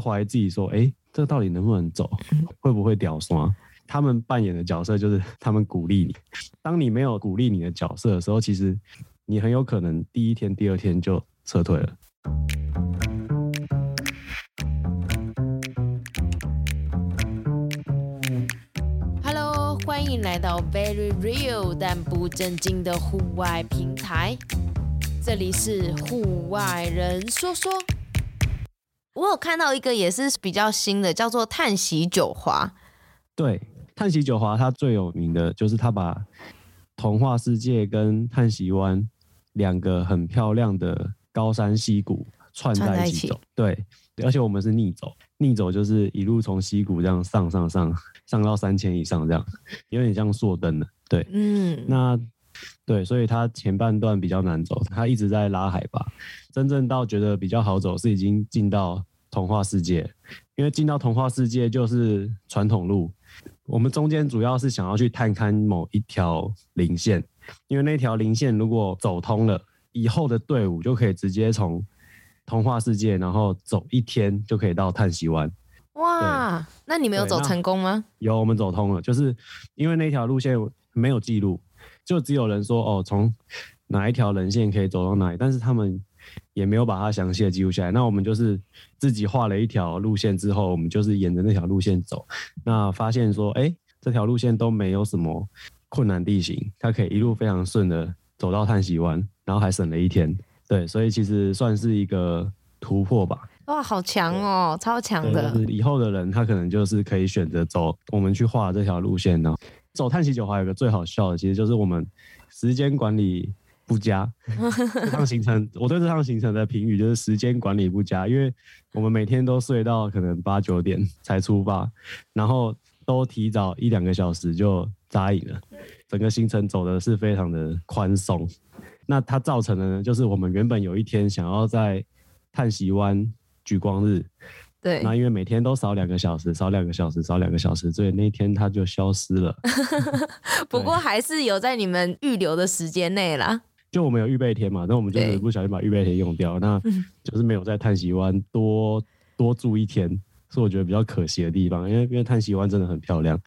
怀疑自己说，哎、欸，这到底能不能走？会不会掉刷？他们扮演的角色就是 他们鼓励你。当你没有鼓励你的角色的时候，其实你很有可能第一天、第二天就撤退了。Hello，欢迎来到 Very Real 但不正经的户外平台。这里是户外人说说。我有看到一个也是比较新的，叫做叹息九华。对。叹息九华，它最有名的就是它把童话世界跟叹息湾两个很漂亮的高山溪谷串在一起走。对，而且我们是逆走，逆走就是一路从溪谷这样上上上上到三千以上，这样有点像坐登的。对，嗯，那对，所以它前半段比较难走，它一直在拉海拔。真正到觉得比较好走，是已经进到童话世界，因为进到童话世界就是传统路。我们中间主要是想要去探勘某一条零线，因为那条零线如果走通了，以后的队伍就可以直接从童话世界，然后走一天就可以到叹息湾。哇，那你们有走成功吗？有，我们走通了，就是因为那条路线没有记录，就只有人说哦，从哪一条人线可以走到哪里，但是他们。也没有把它详细的记录下来。那我们就是自己画了一条路线之后，我们就是沿着那条路线走。那发现说，哎，这条路线都没有什么困难地形，它可以一路非常顺的走到叹息湾，然后还省了一天。对，所以其实算是一个突破吧。哇，好强哦，超强的。就是以后的人，他可能就是可以选择走我们去画这条路线呢。走叹息九华有个最好笑的，其实就是我们时间管理。不佳，这趟行程，我对这趟行程的评语就是时间管理不佳，因为我们每天都睡到可能八九点才出发，然后都提早一两个小时就扎营了，整个行程走的是非常的宽松。那它造成的呢，就是我们原本有一天想要在叹息湾举光日，对，那因为每天都少两个小时，少两个小时，少两个小时，所以那一天它就消失了。不过还是有在你们预留的时间内啦。就我们有预备天嘛，那我们就是不小心把预备天用掉，那就是没有在叹息湾多多住一天，是我觉得比较可惜的地方，因为因为叹息湾真的很漂亮。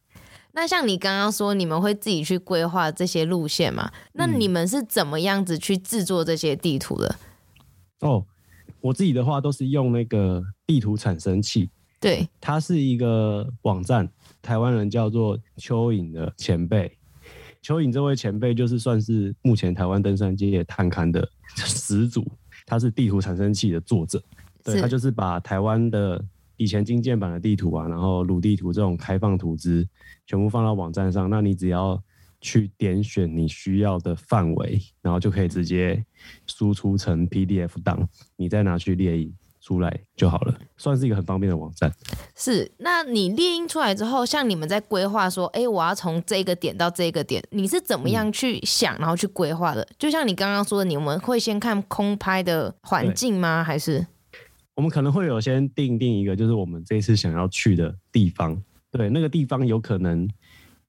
那像你刚刚说，你们会自己去规划这些路线嘛？那你们是怎么样子去制作这些地图的？嗯、哦，我自己的话都是用那个地图产生器，对，它是一个网站，台湾人叫做蚯蚓的前辈。蚯蚓这位前辈就是算是目前台湾登山界探勘的始祖，他是地图产生器的作者，对，他就是把台湾的以前金建版的地图啊，然后鲁地图这种开放图资全部放到网站上，那你只要去点选你需要的范围，然后就可以直接输出成 PDF 档，你再拿去列印。出来就好了，算是一个很方便的网站。是，那你列印出来之后，像你们在规划说，哎、欸，我要从这个点到这个点，你是怎么样去想，然后去规划的？嗯、就像你刚刚说的，你们会先看空拍的环境吗？还是我们可能会有先定定一个，就是我们这一次想要去的地方。对，那个地方有可能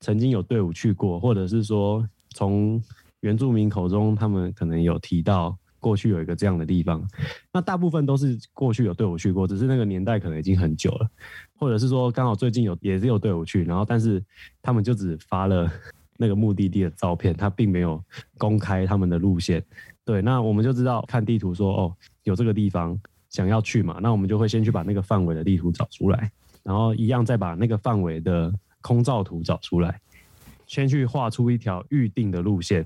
曾经有队伍去过，或者是说从原住民口中，他们可能有提到。过去有一个这样的地方，那大部分都是过去有队伍去过，只是那个年代可能已经很久了，或者是说刚好最近有也是有队伍去，然后但是他们就只发了那个目的地的照片，他并没有公开他们的路线。对，那我们就知道看地图说哦，有这个地方想要去嘛，那我们就会先去把那个范围的地图找出来，然后一样再把那个范围的空照图找出来，先去画出一条预定的路线。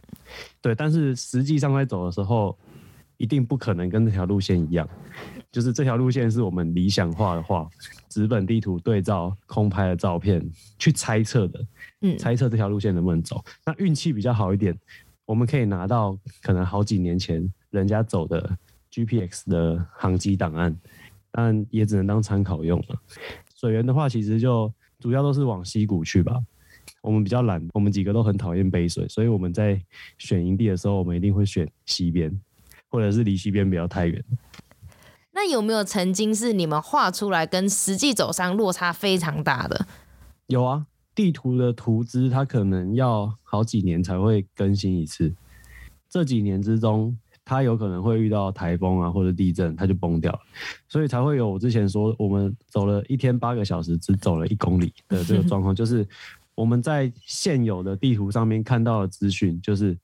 对，但是实际上在走的时候。一定不可能跟这条路线一样，就是这条路线是我们理想化的画，纸本地图对照空拍的照片去猜测的，嗯，猜测这条路线能不能走。那运气比较好一点，我们可以拿到可能好几年前人家走的 GPX 的航机档案，但也只能当参考用了。水源的话，其实就主要都是往溪谷去吧。我们比较懒，我们几个都很讨厌背水，所以我们在选营地的时候，我们一定会选西边。或者是离西边不要太远。那有没有曾经是你们画出来跟实际走上落差非常大的？有啊，地图的图资它可能要好几年才会更新一次。这几年之中，它有可能会遇到台风啊或者地震，它就崩掉了，所以才会有我之前说我们走了一天八个小时，只走了一公里的这个状况，就是我们在现有的地图上面看到的资讯，就是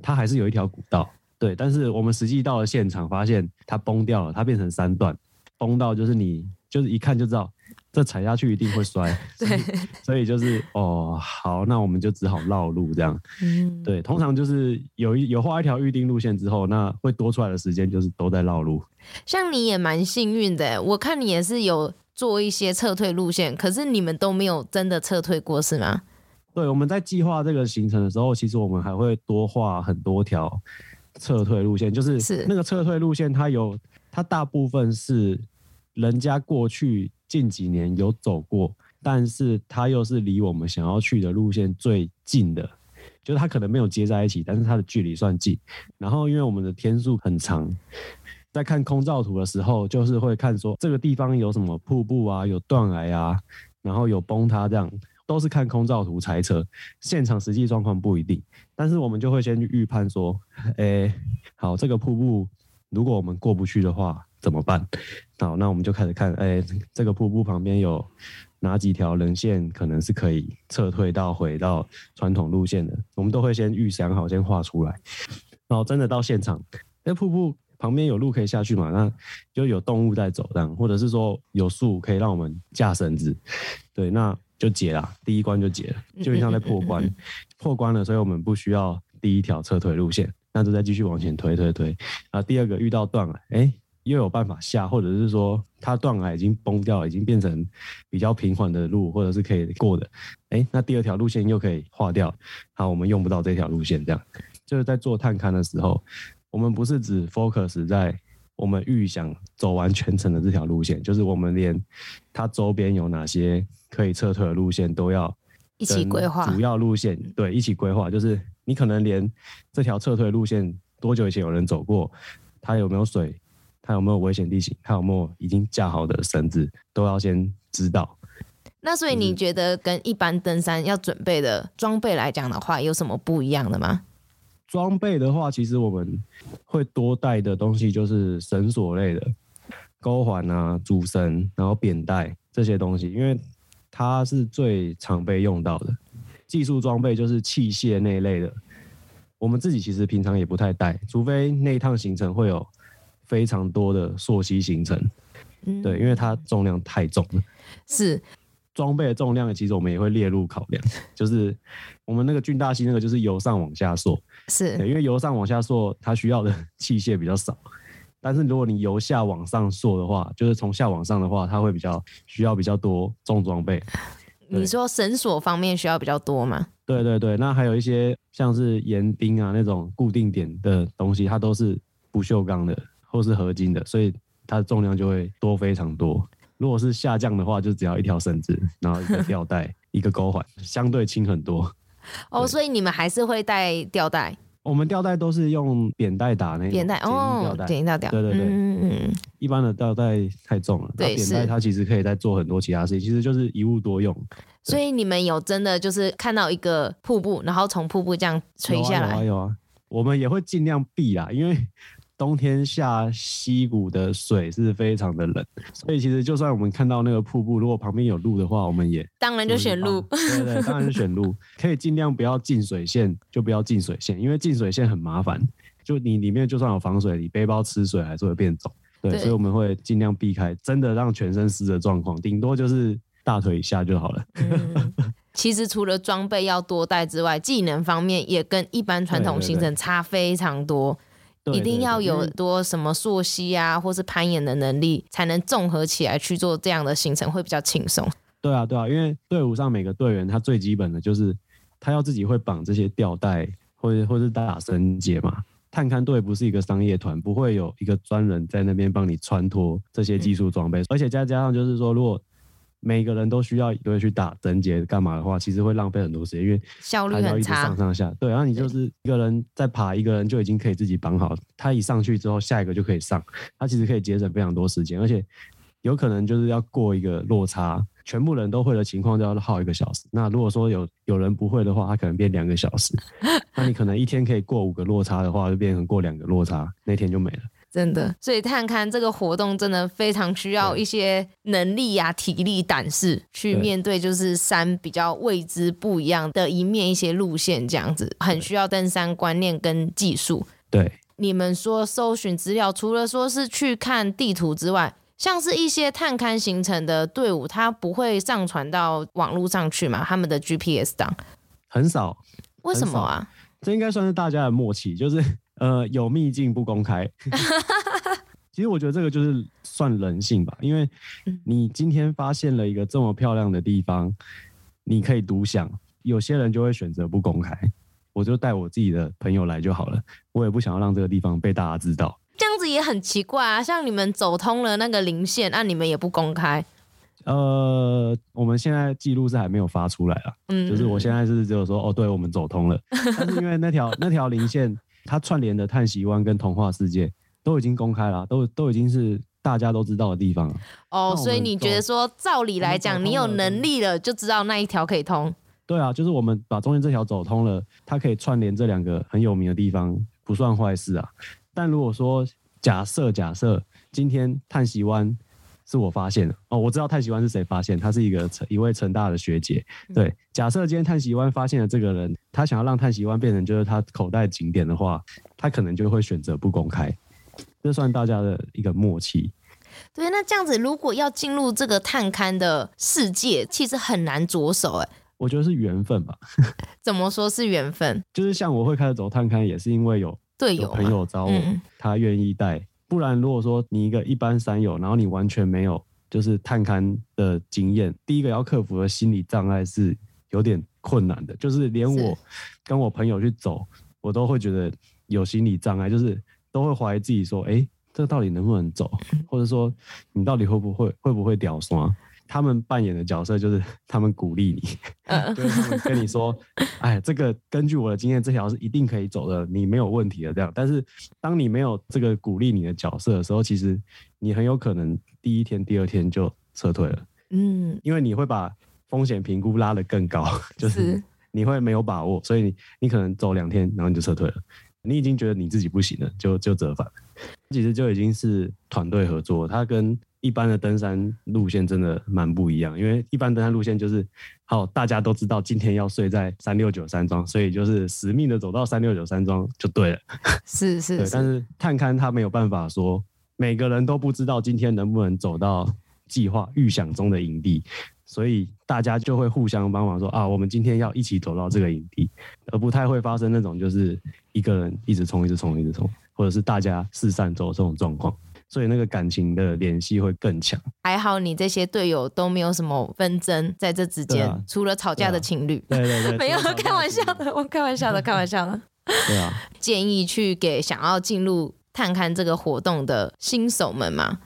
它还是有一条古道，对，但是我们实际到了现场，发现它崩掉了，它变成三段，崩到就是你就是一看就知道。这踩下去一定会摔，对，所以就是哦，好，那我们就只好绕路这样。嗯，对，通常就是有一有画一条预定路线之后，那会多出来的时间就是都在绕路。像你也蛮幸运的，我看你也是有做一些撤退路线，可是你们都没有真的撤退过，是吗？对，我们在计划这个行程的时候，其实我们还会多画很多条撤退路线，就是是那个撤退路线，它有它大部分是人家过去。近几年有走过，但是它又是离我们想要去的路线最近的，就是它可能没有接在一起，但是它的距离算近。然后因为我们的天数很长，在看空照图的时候，就是会看说这个地方有什么瀑布啊，有断崖啊，然后有崩塌这样，都是看空照图猜测，现场实际状况不一定。但是我们就会先去预判说，哎，好，这个瀑布如果我们过不去的话。怎么办？好，那我们就开始看，哎，这个瀑布旁边有哪几条人线可能是可以撤退到回到传统路线的？我们都会先预想好，先画出来。然后真的到现场，那瀑布旁边有路可以下去嘛？那就有动物在走，这样，或者是说有树可以让我们架绳子，对，那就解了，第一关就解了，就像在破关，破关了，所以我们不需要第一条撤退路线，那就再继续往前推推推。啊，第二个遇到断了，哎。又有办法下，或者是说它断崖已经崩掉，已经变成比较平缓的路，或者是可以过的。哎，那第二条路线又可以划掉，好，我们用不到这条路线，这样就是在做探勘的时候，我们不是只 focus 在我们预想走完全程的这条路线，就是我们连它周边有哪些可以撤退的路线都要一起规划，主要路线对一起规划，就是你可能连这条撤退路线多久以前有人走过，它有没有水。它有没有危险地形？它有没有已经架好的绳子？都要先知道。那所以你觉得跟一般登山要准备的装备来讲的话，有什么不一样的吗？装备的话，其实我们会多带的东西就是绳索类的，钩环啊、主绳，然后扁带这些东西，因为它是最常被用到的。技术装备就是器械那一类的，我们自己其实平常也不太带，除非那一趟行程会有。非常多的溯溪行程，嗯，对，因为它重量太重了。是装备的重量，其实我们也会列入考量。就是我们那个郡大溪那个，就是由上往下溯，是，因为由上往下溯，它需要的 器械比较少。但是如果你由下往上溯的话，就是从下往上的话，它会比较需要比较多重装备。你说绳索方面需要比较多吗？对对对，那还有一些像是岩钉啊那种固定点的东西，它都是不锈钢的。都是合金的，所以它的重量就会多非常多。如果是下降的话，就只要一条绳子，然后一个吊带，一个钩环，相对轻很多。哦，所以你们还是会带吊带？我们吊带都是用扁带打那种扁带哦，扁带吊带。对对对，嗯嗯。一般的吊带太重了，对，扁带它其实可以再做很多其他事情，其实就是一物多用。所以你们有真的就是看到一个瀑布，然后从瀑布这样垂下来？有啊，有啊，有啊，我们也会尽量避啦，因为。冬天下溪谷的水是非常的冷，所以其实就算我们看到那个瀑布，如果旁边有路的话，我们也当然就选路。对对，当然是选路，可以尽量不要进水线，就不要进水线，因为进水线很麻烦。就你里面就算有防水，你背包吃水还是会变肿。对，对，所以我们会尽量避开真的让全身湿的状况，顶多就是大腿以下就好了。嗯，其实除了装备要多带之外，技能方面也跟一般传统行程差非常多。一定要有多什么溯溪啊，或是攀岩的能力，才能综合起来去做这样的行程，会比较轻松。对啊，对啊，因为队伍上每个队员他最基本的就是他要自己会绑这些吊带，或者或是打绳结嘛。探勘队不是一个商业团，不会有一个专人在那边帮你穿脱这些技术装备，嗯，而且再加上就是说，如果每个人都需要一个人去打绳结干嘛的话，其实会浪费很多时间，因为效率很差。上上下，对，然后你就是一个人在爬，一个人就已经可以自己绑好。他一上去之后，下一个就可以上，他其实可以节省非常多时间，而且有可能就是要过一个落差，全部人都会的情况，就要耗一个小时。那如果说有有人不会的话，他可能变两个小时。那你可能一天可以过五个落差的话，就变成过两个落差，那天就没了。真的，所以探勘这个活动真的非常需要一些能力呀、啊、体力、胆识去面对，就是山比较未知不一样的一面，一些路线这样子，很需要登山观念跟技术。对，你们说搜寻资料，除了说是去看地图之外，像是一些探勘行程的队伍，他不会上传到网络上去嘛？他们的 GPS 档很少，为什么啊？这应该算是大家的默契，就是。呃，有秘境不公开。其实我觉得这个就是算人性吧，因为你今天发现了一个这么漂亮的地方，你可以独享。有些人就会选择不公开，我就带我自己的朋友来就好了。我也不想要让这个地方被大家知道。这样子也很奇怪啊，像你们走通了那个零线，那、啊、你们也不公开。呃，我们现在记录是还没有发出来啊。嗯，就是我现在是只有说，哦，对，我们走通了。但是因为那条那条零线。它串联的叹息湾跟童话世界都已经公开了，都都已经是大家都知道的地方了。哦，所以你觉得说，照理来讲，你有能力了就知道那一条可以通。对啊，就是我们把中间这条走通了，它可以串联这两个很有名的地方，不算坏事啊。但如果说假设假设今天叹息湾。是我发现的哦，我知道叹息湾是谁发现，他是一个一位成大的学姐。对，假设今天叹息湾发现了这个人，他想要让叹息湾变成就是他口袋景点的话，他可能就会选择不公开。这算大家的一个默契。对，那这样子如果要进入这个探勘的世界，其实很难着手哎。我觉得是缘分吧。怎么说是缘分？就是像我会开始走探勘，也是因为有队友朋友找我，嗯、他愿意带。不然，如果说你一个一般山友，然后你完全没有就是探勘的经验，第一个要克服的心理障碍是有点困难的。就是连我跟我朋友去走，我都会觉得有心理障碍，就是都会怀疑自己说，哎、欸，这到底能不能走？或者说你到底会不会会不会屌刷？他们扮演的角色就是 他们鼓励你，就是他们跟你说：“ 哎，这个根据我的经验，这条是一定可以走的，你没有问题的。”这样。但是当你没有这个鼓励你的角色的时候，其实你很有可能第一天、第二天就撤退了。嗯，因为你会把风险评估拉得更高，就是你会没有把握，所以你你可能走两天，然后你就撤退了。你已经觉得你自己不行了，就就折返。其实就已经是团队合作，他跟。一般的登山路线真的蛮不一样，因为一般登山路线就是，好，大家都知道今天要睡在三六九山庄，所以就是死命的走到三六九山庄就对了。是是，是对，但是探勘他没有办法说每个人都不知道今天能不能走到计划预想中的营地，所以大家就会互相帮忙说啊，我们今天要一起走到这个营地，而不太会发生那种就是一个人一直冲一直冲一直冲，或者是大家四散走这种状况。所以那个感情的联系会更强。还好你这些队友都没有什么纷争在这之间，啊、除了吵架的 情侣。对对对，没有开玩笑的，我开玩笑的，开玩笑的。对啊，建议去给想要进入探勘这个活动的新手们嘛？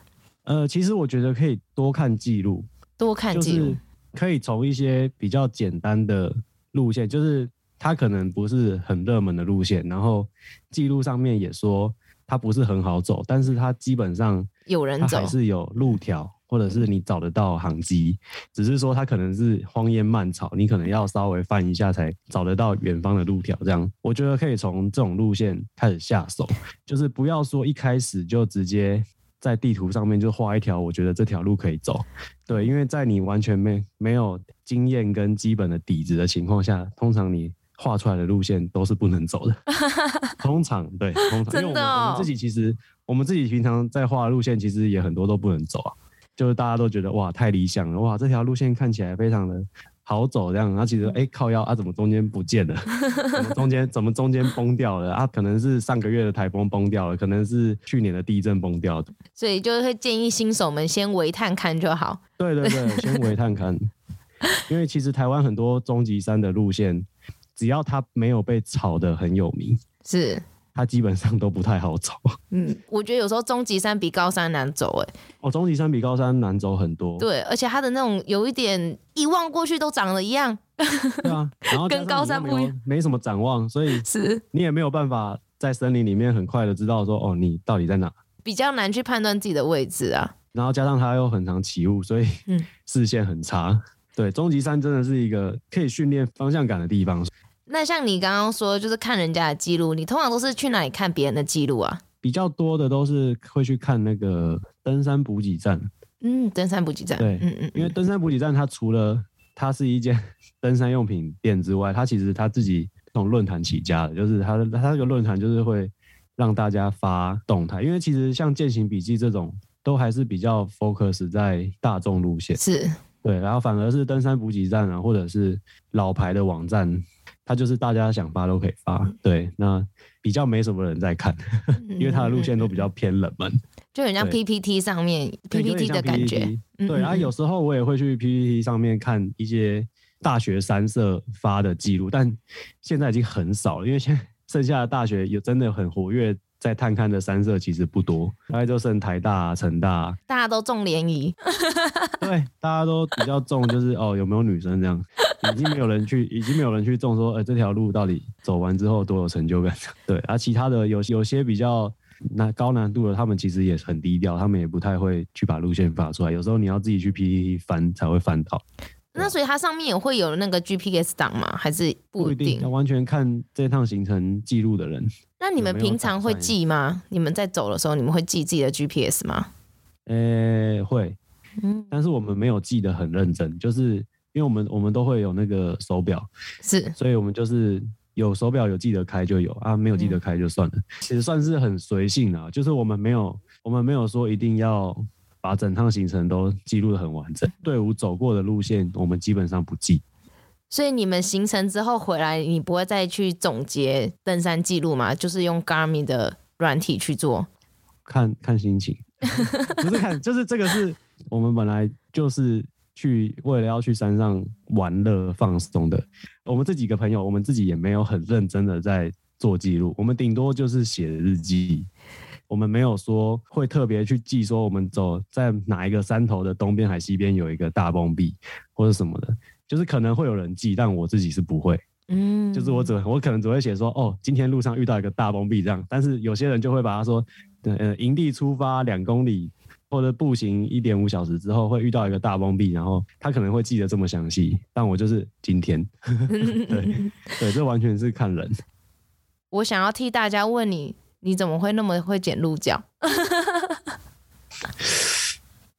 呃，其实我觉得可以多看记录，多看记录，可以从一些比较简单的路线，就是它可能不是很热门的路线，然后记录上面也说。它不是很好走，但是它基本上有人走，还是有路条，或者是你找得到航机，只是说它可能是荒烟蔓草，你可能要稍微翻一下才找得到远方的路条。这样，我觉得可以从这种路线开始下手，就是不要说一开始就直接在地图上面就画一条，我觉得这条路可以走。对，因为在你完全没没有经验跟基本的底子的情况下，通常你。画出来的路线都是不能走的，通常对，通常因为我们，我们自己其实我们自己平常在画的路线，其实也很多都不能走啊，就是大家都觉得哇太理想了，哇这条路线看起来非常的好走这样，然后其实哎、欸、靠腰啊怎么中间不见了，怎么中间怎么中间崩掉了啊？可能是上个月的台风崩掉了，可能是去年的地震崩掉的，所以就会建议新手们先围探看就好。对对对，先围探看，因为其实台湾很多终极山的路线。只要它没有被炒得很有名，是它基本上都不太好走。嗯，我觉得有时候终级山比高山难走，哎，哦，终级山比高山难走很多。对，而且它的那种有一点一望过去都长得一样。对啊，然后 跟高山不一样，没什么展望，所以是你也没有办法在森林里面很快的知道说，哦，你到底在哪？比较难去判断自己的位置啊。然后加上它又很常起雾，所以视线很差。嗯、对，终极山真的是一个可以训练方向感的地方。那像你刚刚说，就是看人家的记录，你通常都是去哪里看别人的记录啊？比较多的都是会去看那个登山补给站。嗯，登山补给站。对，嗯嗯，因为登山补给站它除了它是一间 登山用品店之外，它其实它自己从论坛起家的，就是它它这个论坛就是会让大家发动态，因为其实像践行笔记这种都还是比较 focus 在大众路线，是对，然后反而是登山补给站啊，或者是老牌的网站。它就是大家想发都可以发，对，那比较没什么人在看，因为它的路线都比较偏冷门，就很像 PPT 上面 PPT 的感觉。对，然后有时候我也会去 PPT 上面看一些大学三社发的记录，但现在已经很少了，因为现在剩下的大学有真的很活跃。在探勘的山社其实不多，大概就剩台大、啊、成大、啊，大家都重联谊，对，大家都比较重，就是哦有没有女生这样，已经没有人去，已经没有人去重说，哎、欸、这条路到底走完之后多有成就感，对，而、啊、其他的有有些比较难高难度的，他们其实也很低调，他们也不太会去把路线发出来，有时候你要自己去 PPT 翻才会翻到。那所以它上面也会有那个 GPS 档吗？还是不一定？要完全看这趟行程记录的人。那你们平常会记吗？你们在走的时候，你们会记自己的 GPS 吗？呃、欸，会。嗯，但是我们没有记得很认真，就是因为我们我们都会有那个手表，是，所以我们就是有手表有记得开就有啊，没有记得开就算了。嗯、其实算是很随性啊，就是我们没有我们没有说一定要。把整趟行程都记录的很完整，队伍走过的路线我们基本上不记。所以你们行程之后回来，你不会再去总结登山记录吗？就是用 Garmin 的软体去做？看看心情，不是看，就是这个是我们本来就是去为了要去山上玩乐放松的。我们这几个朋友，我们自己也没有很认真的在做记录，我们顶多就是写日记。我们没有说会特别去记，说我们走在哪一个山头的东边还西边有一个大崩壁或者什么的，就是可能会有人记，但我自己是不会。嗯，就是我只我可能只会写说，哦，今天路上遇到一个大崩壁这样。但是有些人就会把它说，呃，营地出发两公里或者步行一点五小时之后会遇到一个大崩壁，然后他可能会记得这么详细，但我就是今天。对 对，这完全是看人。我想要替大家问你。你怎么会那么会捡鹿角？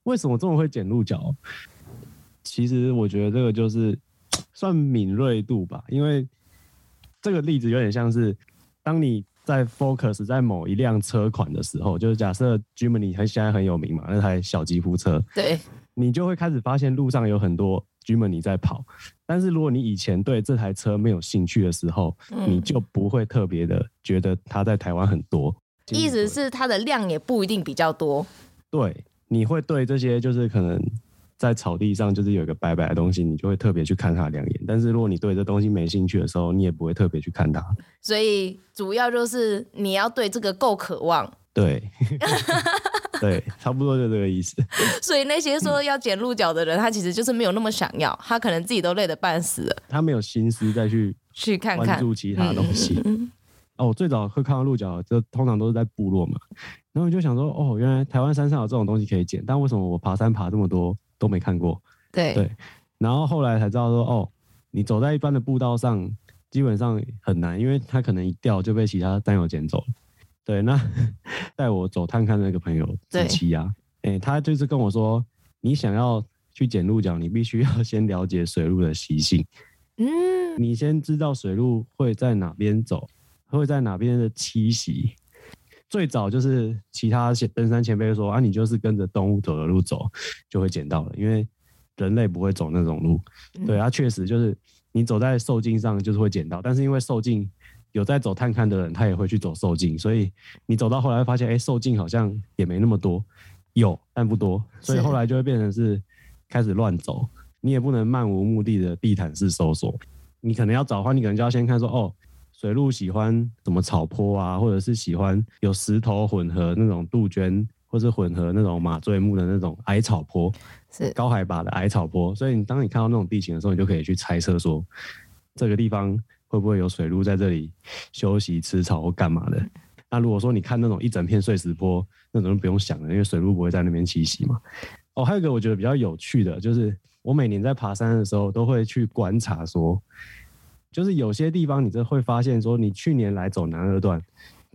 为什么这么会捡鹿角？其实我觉得这个就是算敏锐度吧，因为这个例子有点像是当你在 focus 在某一辆车款的时候，就是假设 Jimny 它现在很有名嘛，那台小吉普车，对，你就会开始发现路上有很多。Jimny 在跑，但是如果你以前对这台车没有兴趣的时候，嗯、你就不会特别的觉得它在台湾很多。意思是它的量也不一定比较多。对，你会对这些就是可能在草地上就是有一个白白的东西，你就会特别去看它两眼。但是如果你对这东西没兴趣的时候，你也不会特别去看它。所以主要就是你要对这个够渴望。对。对，差不多就这个意思。所以那些说要捡鹿角的人，他其实就是没有那么想要，他可能自己都累得半死了，他没有心思再去去看看关注其他东西。哦，我最早会看到鹿角，就通常都是在部落嘛。然后我就想说，哦，原来台湾山上有这种东西可以捡，但为什么我爬山爬这么多都没看过？对对。然后后来才知道说，哦，你走在一般的步道上，基本上很难，因为它可能一掉就被其他山友捡走了。对，那 带我走探看的那个朋友子琪啊，哎、欸，他就是跟我说，你想要去捡鹿角，你必须要先了解水路的习性。嗯，你先知道水路会在哪边走，会在哪边的栖息。最早就是其他登山前辈说啊，你就是跟着动物走的路走，就会捡到了，因为人类不会走那种路。对，啊确实就是你走在受径上就是会捡到，但是因为受径。有在走探勘的人，他也会去走受径，所以你走到后来发现，哎、欸，兽径好像也没那么多，有但不多，所以后来就会变成是开始乱走。你也不能漫无目的的地毯式搜索，你可能要找的话，你可能就要先看说，哦，水路喜欢什么草坡啊，或者是喜欢有石头混合那种杜鹃，或是混合那种马醉木的那种矮草坡，是高海拔的矮草坡。所以你当你看到那种地形的时候，你就可以去猜测说，这个地方。会不会有水鹿在这里休息、吃草或干嘛的？那如果说你看那种一整片碎石坡，那种就不用想了，因为水鹿不会在那边栖息嘛。哦，还有一个我觉得比较有趣的，就是我每年在爬山的时候都会去观察说，就是有些地方你这会发现说，你去年来走南二段，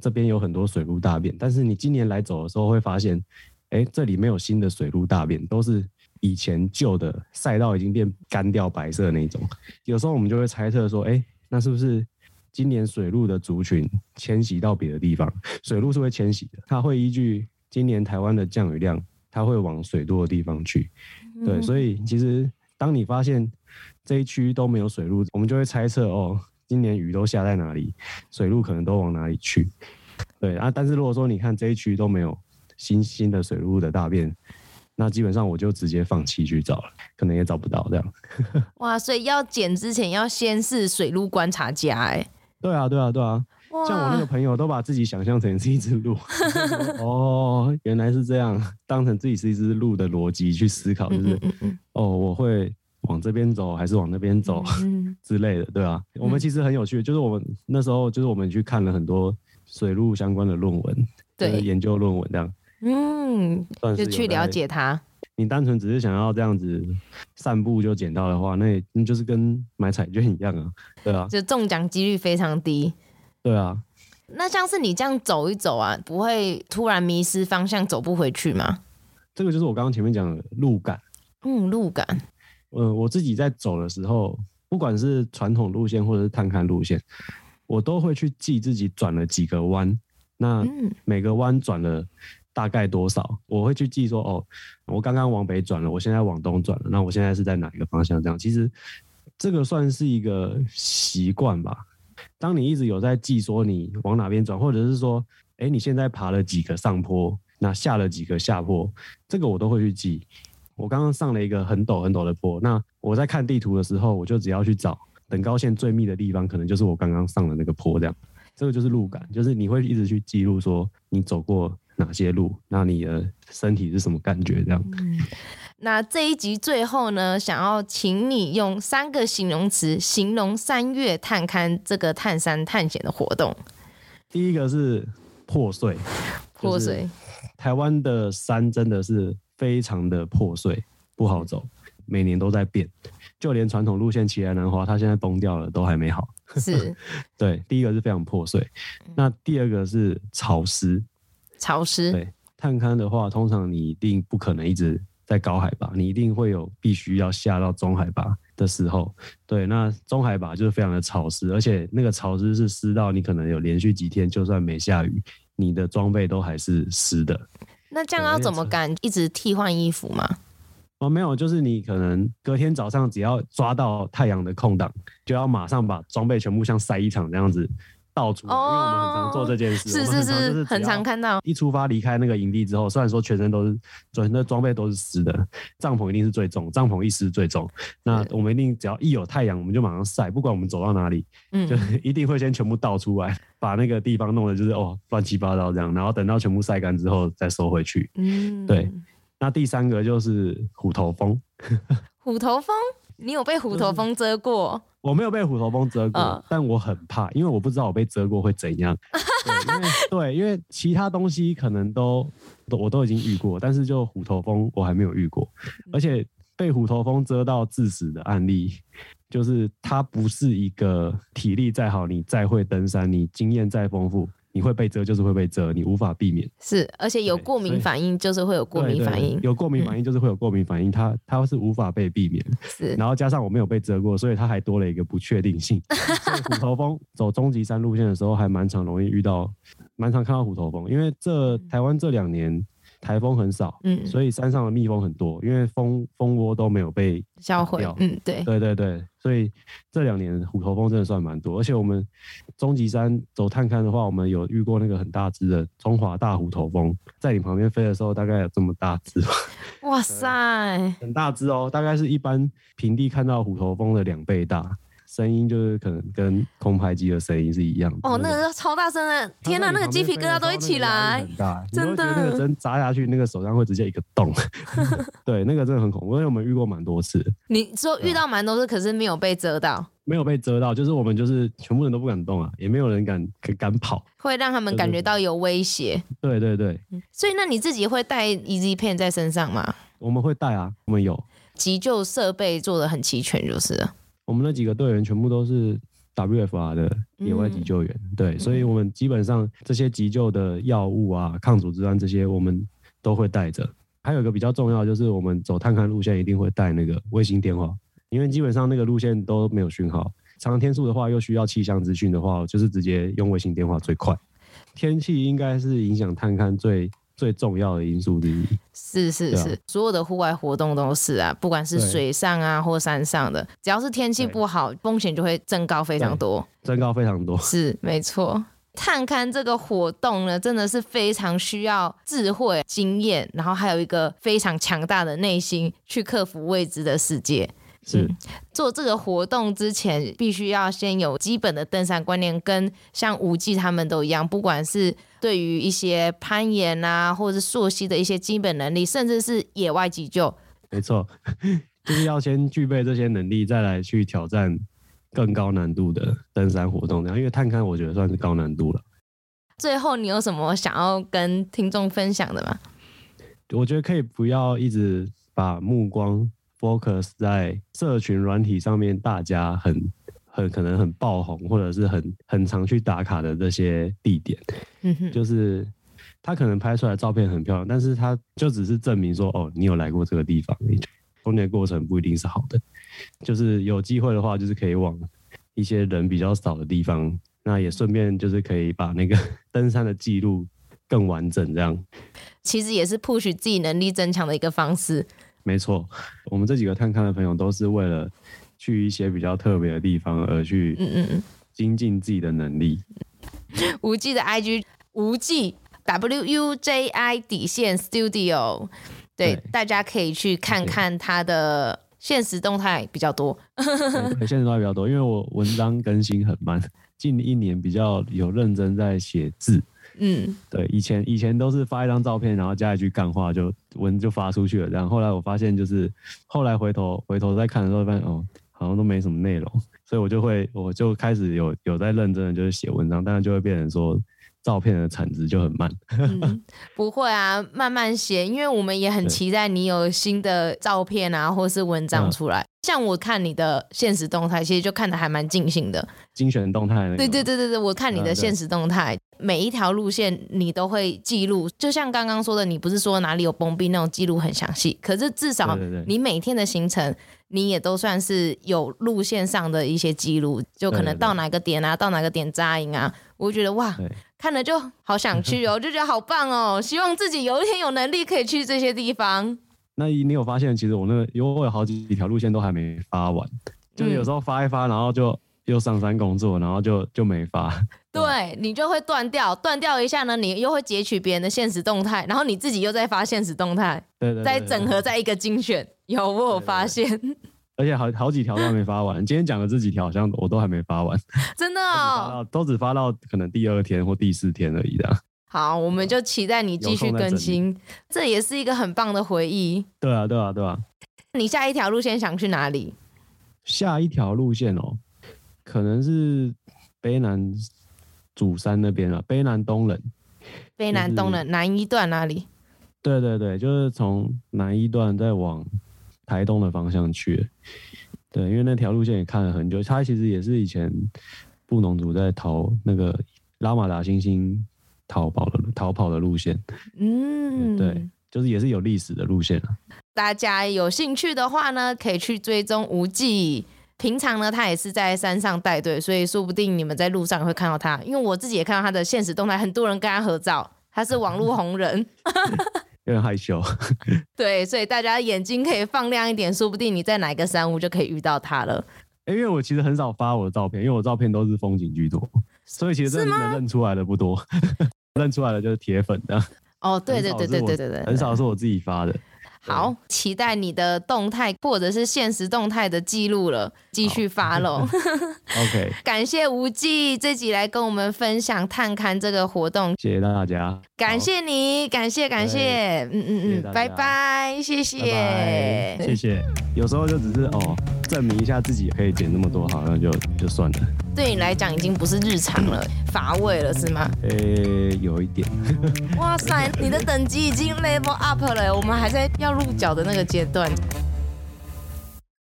这边有很多水路大便，但是你今年来走的时候会发现，哎，这里没有新的水路大便，都是以前旧的赛道已经变干掉白色那种。有时候我们就会猜测说，哎，那是不是今年水路的族群迁徙到别的地方？水路是会迁徙的，它会依据今年台湾的降雨量，它会往水多的地方去。对，所以其实当你发现这一区都没有水路，我们就会猜测哦。今年雨都下在哪里，水路可能都往哪里去？对啊，但是如果说你看这一区都没有新新的水路的大便，那基本上我就直接放弃去找了，可能也找不到这样。哇，所以要捡之前要先是水路观察家哎。对啊，对啊，对啊。像我那个朋友都把自己想象成是一只鹿。哦，原来是这样，当成自己是一只鹿的逻辑去思考，就是哦，我会。往这边走还是往那边走 之类的，对吧？我们其实很有趣，就是我们那时候就是我们去看了很多水路相关的论文，对，研究论文这样，嗯，就去了解它。你单纯只是想要这样子散步就捡到的话，那那就是跟买彩券一样啊，对啊，就中奖几率非常低。对啊，那像是你这样走一走啊，不会突然迷失方向走不回去吗？这个就是我刚刚前面讲的路感，嗯，路感。呃，我自己在走的时候，不管是传统路线或者是探勘路线，我都会去记自己转了几个弯，那每个弯转了大概多少，我会去记说，哦，我刚刚往北转了，我现在往东转了，那我现在是在哪一个方向？这样，其实这个算是一个习惯吧。当你一直有在记说你往哪边转，或者是说，哎，你现在爬了几个上坡，那下了几个下坡，这个我都会去记。我刚刚上了一个很陡很陡的坡，那我在看地图的时候，我就只要去找等高线最密的地方，可能就是我刚刚上的那个坡，这样，这个就是路感，就是你会一直去记录说你走过哪些路，那你的身体是什么感觉，这样。嗯，那这一集最后呢，想要请你用三个形容词形容三月探勘这个探山探险的活动。第一个是破碎，破碎。台湾的山真的是。非常的破碎，不好走，每年都在变，就连传统路线奇来南华，它现在崩掉了，都还没好。是，对，第一个是非常破碎，那第二个是潮湿，潮湿。对，探勘的话，通常你一定不可能一直在高海拔，你一定会有必须要下到中海拔的时候。对，那中海拔就是非常的潮湿，而且那个潮湿是湿到你可能有连续几天，就算没下雨，你的装备都还是湿的。那这样要怎么敢一直替换衣服吗？哦，没有，就是你可能隔天早上只要抓到太阳的空档，就要马上把装备全部像晒衣场这样子倒出因为我们很常做这件事。是是是，很常看到。一出发离开那个营地之后，虽然说全身都是全身装备都是湿的，帐篷一定是最重，帐篷一湿最重。那我们一定只要一有太阳，我们就马上晒，不管我们走到哪里，嗯，就 一定会先全部倒出来。把那个地方弄得就是哦乱七八糟这样，然后等到全部晒干之后再收回去。嗯，对。那第三个就是虎头蜂。虎头蜂，你有被虎头蜂蛰过？就是、我没有被虎头蜂蛰过、呃，但我很怕，因为我不知道我被蛰过会怎样。对，因为对，因为其他东西可能都都我都已经遇过，但是就虎头蜂我还没有遇过，而且被虎头蜂蛰到致死的案例。就是它不是一个体力再好，你再会登山，你经验再丰富，你会被蛰就是会被蛰，你无法避免。是，而且有过敏反应就是会有过敏反应，有过敏反应就是会有过敏反应，它它是无法被避免。是，然后加上我没有被蛰过，所以它还多了一个不确定性。所以虎头蜂走终极山路线的时候，还蛮常容易遇到，蛮常看到虎头蜂，因为这台湾这两年。台风很少，嗯，所以山上的蜜蜂很多，因为蜂蜂窝都没有被销毁，嗯，对，对对对，所以这两年虎头蜂真的算蛮多，而且我们终极山走探勘的话，我们有遇过那个很大只的中华大虎头蜂，在你旁边飞的时候，大概有这么大只，哇塞，很大只哦，大概是一般平地看到虎头蜂的两倍大。声音就是可能跟空拍机的声音是一样的哦，那个超大声的，天哪，那个鸡皮疙瘩都会起来，很大，真的，那个针扎下去，那个手上会直接一个洞，对，那个真的很恐怖，因为我们遇过蛮多次。你说遇到蛮多次，可是没有被蛰到？没有被遮到，就是我们就是全部人都不敢动啊，也没有人敢敢跑，会让他们感觉到有威胁。对对对，所以那你自己会带 EZ-Pen 在身上吗？我们会带啊，我们有急救设备做的很齐全，就是了。我们那几个队员全部都是 WFR 的野外急救员，嗯、对，所以我们基本上这些急救的药物啊、抗组织胺这些，我们都会带着。还有一个比较重要，就是我们走探勘路线一定会带那个卫星电话，因为基本上那个路线都没有讯号。长天数的话，又需要气象资讯的话，就是直接用卫星电话最快。天气应该是影响探勘最。最重要的因素之一，是是是，啊、所有的户外活动都是啊，不管是水上啊或山上的，只要是天气不好，风险就会增高非常多，增高非常多，是没错。探勘这个活动呢，真的是非常需要智慧、经验，然后还有一个非常强大的内心去克服未知的世界。是、嗯、做这个活动之前，必须要先有基本的登山观念，跟像吴记他们都一样，不管是对于一些攀岩啊，或者是溯溪的一些基本能力，甚至是野外急救。没错，就是要先具备这些能力，再来去挑战更高难度的登山活动。然后，因为探勘，我觉得算是高难度了。最后，你有什么想要跟听众分享的吗？我觉得可以不要一直把目光。focus 在社群软体上面，大家很很可能很爆红，或者是很很常去打卡的这些地点，嗯哼，就是他可能拍出来的照片很漂亮，但是他就只是证明说，哦，你有来过这个地方，中间过程不一定是好的。就是有机会的话，就是可以往一些人比较少的地方，那也顺便就是可以把那个 登山的记录更完整，这样。其实也是 push 自己能力增强的一个方式。没错，我们这几个探勘的朋友都是为了去一些比较特别的地方而去，嗯嗯嗯，精进自己的能力。无忌的 IG 无忌 W U J I 底线 Studio，对，对大家可以去看看他的现实动态比较多。对，限时动态比较多，因为我文章更新很慢，近一年比较有认真在写字。嗯，对，以前以前都是发一张照片，然后加一句干话，就文就发出去了。然后，后来我发现，就是后来回头回头再看的时候，发现哦，好像都没什么内容，所以我就会我就开始有有在认真的就是写文章，但是就会变成说。照片的产值就很慢，嗯，不会啊，慢慢写，因为我们也很期待你有新的照片啊，或是文章出来。像我看你的现实动态，其实就看的还蛮尽兴的。精选动态，对对对对对，我看你的现实动态，每一条路线你都会记录，就像刚刚说的，你不是说哪里有崩壁那种记录很详细，可是至少你每天的行程。你也都算是有路线上的一些记录，就可能到哪个点啊，对对对，到哪个点扎营啊，我觉得哇，看了就好想去哦，就觉得好棒哦，希望自己有一天有能力可以去这些地方。那你有发现，其实我那个有我有好几条路线都还没发完，就是有时候发一发，然后就又上山工作，然后就就没发。对，你就会断掉，断掉一下呢，你又会截取别人的现实动态，然后你自己又在发现实动态，对，对对，再整合在一个精选。有，我有发现，而且好好几条都还没发完。今天讲的这几条好像我都还没发完，真的哦，都只发到可能第二天或第四天而已的。好，我们就期待你继续更新，这也是一个很棒的回忆。对啊，对啊，对啊。你下一条路线想去哪里？下一条路线哦，可能是卑南主山那边了，卑南东冷。卑南东冷，南一段那里？对对对，就是从南一段再往。台东的方向去，对，因为那条路线也看了很久，它其实也是以前布农族在逃那个拉玛达星星逃跑的逃跑的路线，嗯，对，就是也是有历史的路线啊。大家有兴趣的话呢，可以去追踪吴记。平常呢，他也是在山上带队，所以说不定你们在路上会看到他。因为我自己也看到他的现实动态，很多人跟他合照，他是网络红人。有点害羞，对，所以大家眼睛可以放亮一点，说不定你在哪个山屋就可以遇到他了。欸，因为我其实很少发我的照片，因为我照片都是风景居多，所以其实真的能认出来的不多，认出来的就是铁粉的。哦，对对对对对对对，很少是我自己发的。好，期待你的动态或者是现实动态的记录了，继续 follow。OK，感谢无忌这集来跟我们分享探勘这个活动，谢谢大家，感谢你，感谢感谢，嗯嗯嗯，拜拜，谢谢，拜拜。谢谢。有时候就只是哦，证明一下自己可以减那么多，好像就就算了。对你来讲已经不是日常了，乏味了是吗？呃、欸，有一点。哇塞，你的等级已经 level up 了，我们还在要入角的那个阶段。